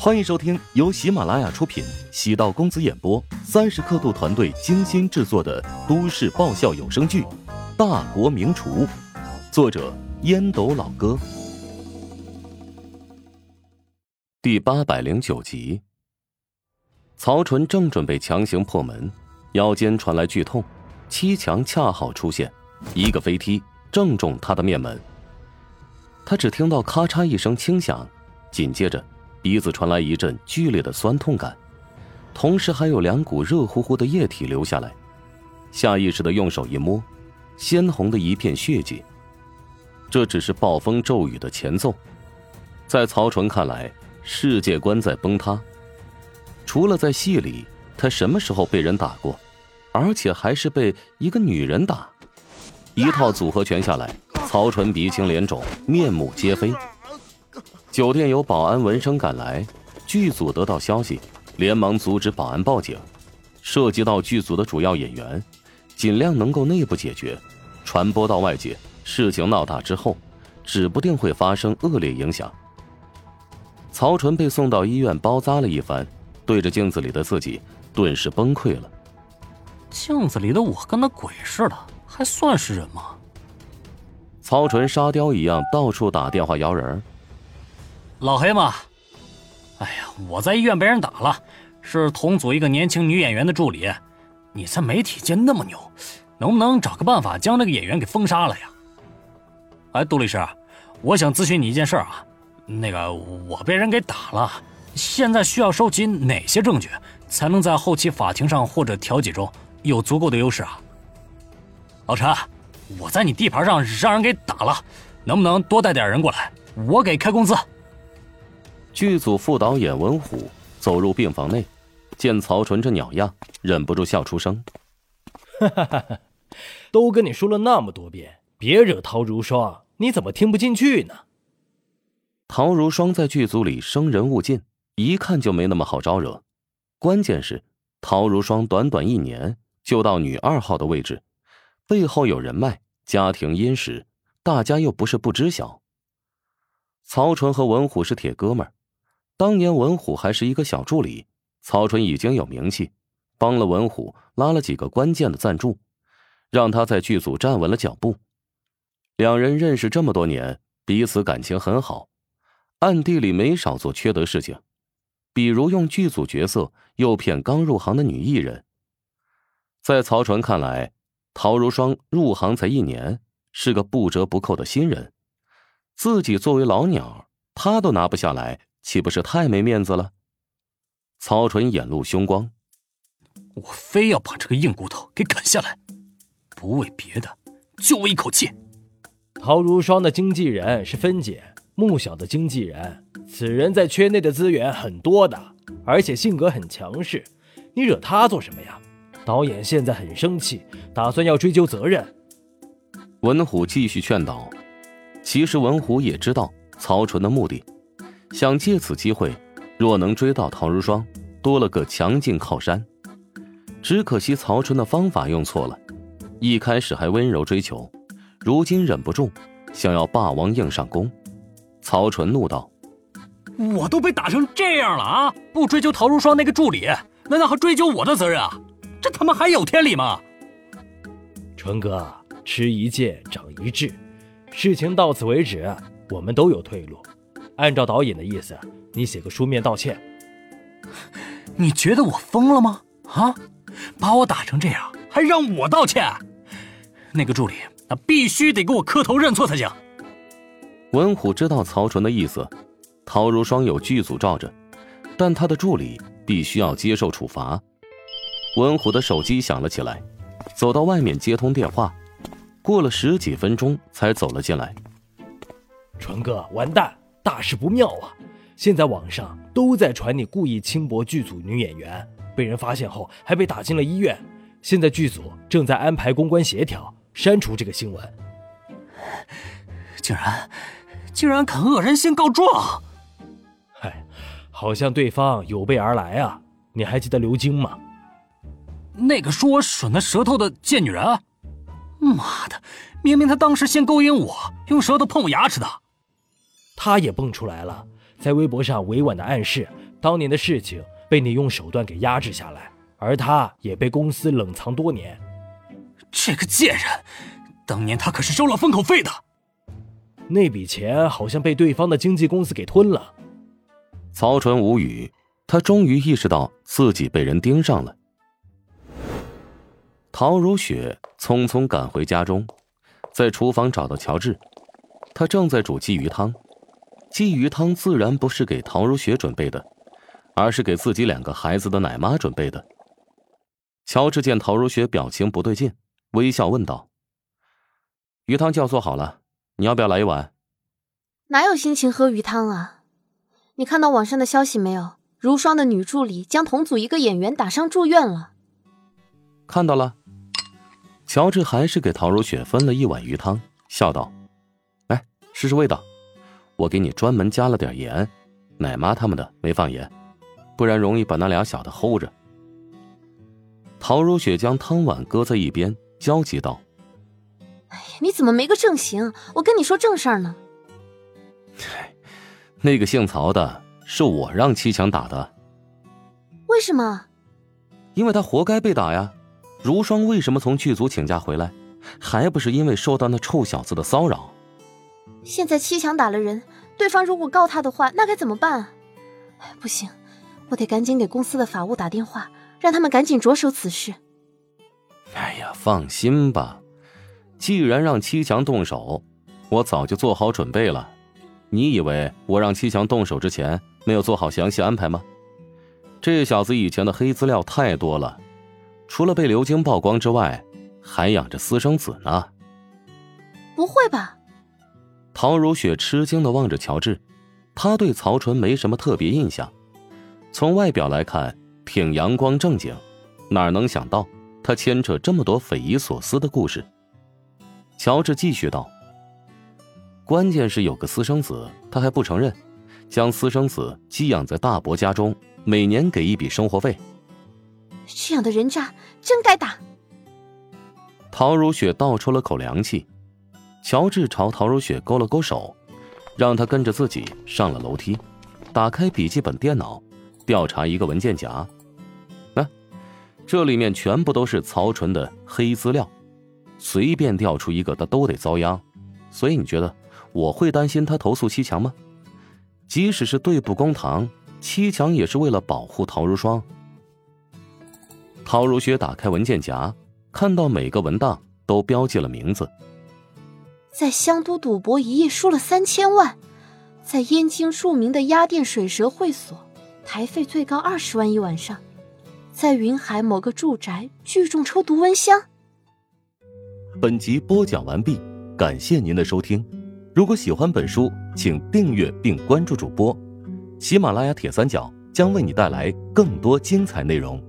欢迎收听由喜马拉雅出品、喜道公子演播、三十刻度团队精心制作的都市爆笑有声剧《大国名厨》，作者烟斗老哥，第八百零九集。曹纯正准备强行破门，腰间传来剧痛，七强恰好出现，一个飞踢正中他的面门。他只听到咔嚓一声轻响，紧接着。鼻子传来一阵剧烈的酸痛感，同时还有两股热乎乎的液体流下来。下意识的用手一摸，鲜红的一片血迹。这只是暴风骤雨的前奏，在曹纯看来，世界观在崩塌。除了在戏里，他什么时候被人打过？而且还是被一个女人打。一套组合拳下来，曹纯鼻青脸肿，面目皆非。酒店有保安闻声赶来，剧组得到消息，连忙阻止保安报警。涉及到剧组的主要演员，尽量能够内部解决，传播到外界。事情闹大之后，指不定会发生恶劣影响。曹纯被送到医院包扎了一番，对着镜子里的自己，顿时崩溃了。镜子里的我跟那鬼似的，还算是人吗？曹纯沙雕一样到处打电话摇人。老黑嘛，哎呀，我在医院被人打了，是同组一个年轻女演员的助理。你在媒体界那么牛，能不能找个办法将那个演员给封杀了呀？哎，杜律师，我想咨询你一件事啊。那个我被人给打了，现在需要收集哪些证据，才能在后期法庭上或者调解中有足够的优势啊？老陈，我在你地盘上让人给打了，能不能多带点人过来，我给开工资。剧组副导演文虎走入病房内，见曹纯这鸟样，忍不住笑出声：“哈哈哈！都跟你说了那么多遍，别惹陶如霜，你怎么听不进去呢？”陶如霜在剧组里生人勿近，一看就没那么好招惹。关键是，陶如霜短短一年就到女二号的位置，背后有人脉，家庭殷实，大家又不是不知晓。曹纯和文虎是铁哥们儿。当年文虎还是一个小助理，曹纯已经有名气，帮了文虎拉了几个关键的赞助，让他在剧组站稳了脚步。两人认识这么多年，彼此感情很好，暗地里没少做缺德事情，比如用剧组角色诱骗刚入行的女艺人。在曹纯看来，陶如霜入行才一年，是个不折不扣的新人，自己作为老鸟，他都拿不下来。岂不是太没面子了？曹纯眼露凶光，我非要把这个硬骨头给啃下来，不为别的，就为一口气。陶如霜的经纪人是芬姐，穆晓的经纪人，此人在圈内的资源很多的，而且性格很强势，你惹他做什么呀？导演现在很生气，打算要追究责任。文虎继续劝导，其实文虎也知道曹纯的目的。想借此机会，若能追到陶如霜，多了个强劲靠山。只可惜曹纯的方法用错了，一开始还温柔追求，如今忍不住想要霸王硬上弓。曹纯怒道：“我都被打成这样了啊！不追究陶如霜那个助理，难道还追究我的责任啊？这他妈还有天理吗？”纯哥，吃一堑长一智，事情到此为止，我们都有退路。按照导演的意思，你写个书面道歉。你觉得我疯了吗？啊，把我打成这样，还让我道歉？那个助理，那必须得给我磕头认错才行。文虎知道曹纯的意思，陶如霜有剧组罩着，但他的助理必须要接受处罚。文虎的手机响了起来，走到外面接通电话，过了十几分钟才走了进来。纯哥，完蛋！大事不妙啊！现在网上都在传你故意轻薄剧组女演员，被人发现后还被打进了医院。现在剧组正在安排公关协调，删除这个新闻。竟然，竟然敢恶人先告状！嗨，好像对方有备而来啊！你还记得刘晶吗？那个说我吮他舌头的贱女人？妈的，明明她当时先勾引我，用舌头碰我牙齿的。他也蹦出来了，在微博上委婉的暗示，当年的事情被你用手段给压制下来，而他也被公司冷藏多年。这个贱人，当年他可是收了封口费的。那笔钱好像被对方的经纪公司给吞了。曹纯无语，他终于意识到自己被人盯上了。陶如雪匆匆赶回家中，在厨房找到乔治，他正在煮鲫鱼汤。鲫鱼汤自然不是给陶如雪准备的，而是给自己两个孩子的奶妈准备的。乔治见陶如雪表情不对劲，微笑问道：“鱼汤就要做好了。”你要不要来一碗？哪有心情喝鱼汤啊？你看到网上的消息没有？如霜的女助理将同组一个演员打伤住院了。看到了。乔治还是给陶如雪分了一碗鱼汤，笑道：“来试试味道，我给你专门加了点盐，奶妈他们的没放盐，不然容易把那俩小的齁着。”陶如雪将汤碗搁在一边，焦急道。哎呀，你怎么没个正形？我跟你说正事儿呢。那个姓曹的是我让七强打的。为什么？因为他活该被打呀！如霜为什么从剧组请假回来，还不是因为受到那臭小子的骚扰？现在七强打了人，对方如果告他的话，那该怎么办啊？不行，我得赶紧给公司的法务打电话，让他们赶紧着手此事。哎呀，放心吧。既然让七强动手，我早就做好准备了。你以为我让七强动手之前没有做好详细安排吗？这小子以前的黑资料太多了，除了被刘晶曝光之外，还养着私生子呢。不会吧？陶如雪吃惊的望着乔治，他对曹纯没什么特别印象，从外表来看挺阳光正经，哪能想到他牵扯这么多匪夷所思的故事？乔治继续道：“关键是有个私生子，他还不承认，将私生子寄养在大伯家中，每年给一笔生活费。这样的人渣真该打。”陶如雪倒出了口凉气。乔治朝陶如雪勾了勾手，让他跟着自己上了楼梯，打开笔记本电脑，调查一个文件夹。啊，这里面全部都是曹纯的黑资料。随便调出一个，他都得遭殃，所以你觉得我会担心他投诉七强吗？即使是对簿公堂，七强也是为了保护陶如霜。陶如雪打开文件夹，看到每个文档都标记了名字。在香都赌博一夜输了三千万，在燕京著名的鸭店水蛇会所，台费最高二十万一晚上，在云海某个住宅聚众抽毒蚊香。本集播讲完毕，感谢您的收听。如果喜欢本书，请订阅并关注主播。喜马拉雅铁三角将为你带来更多精彩内容。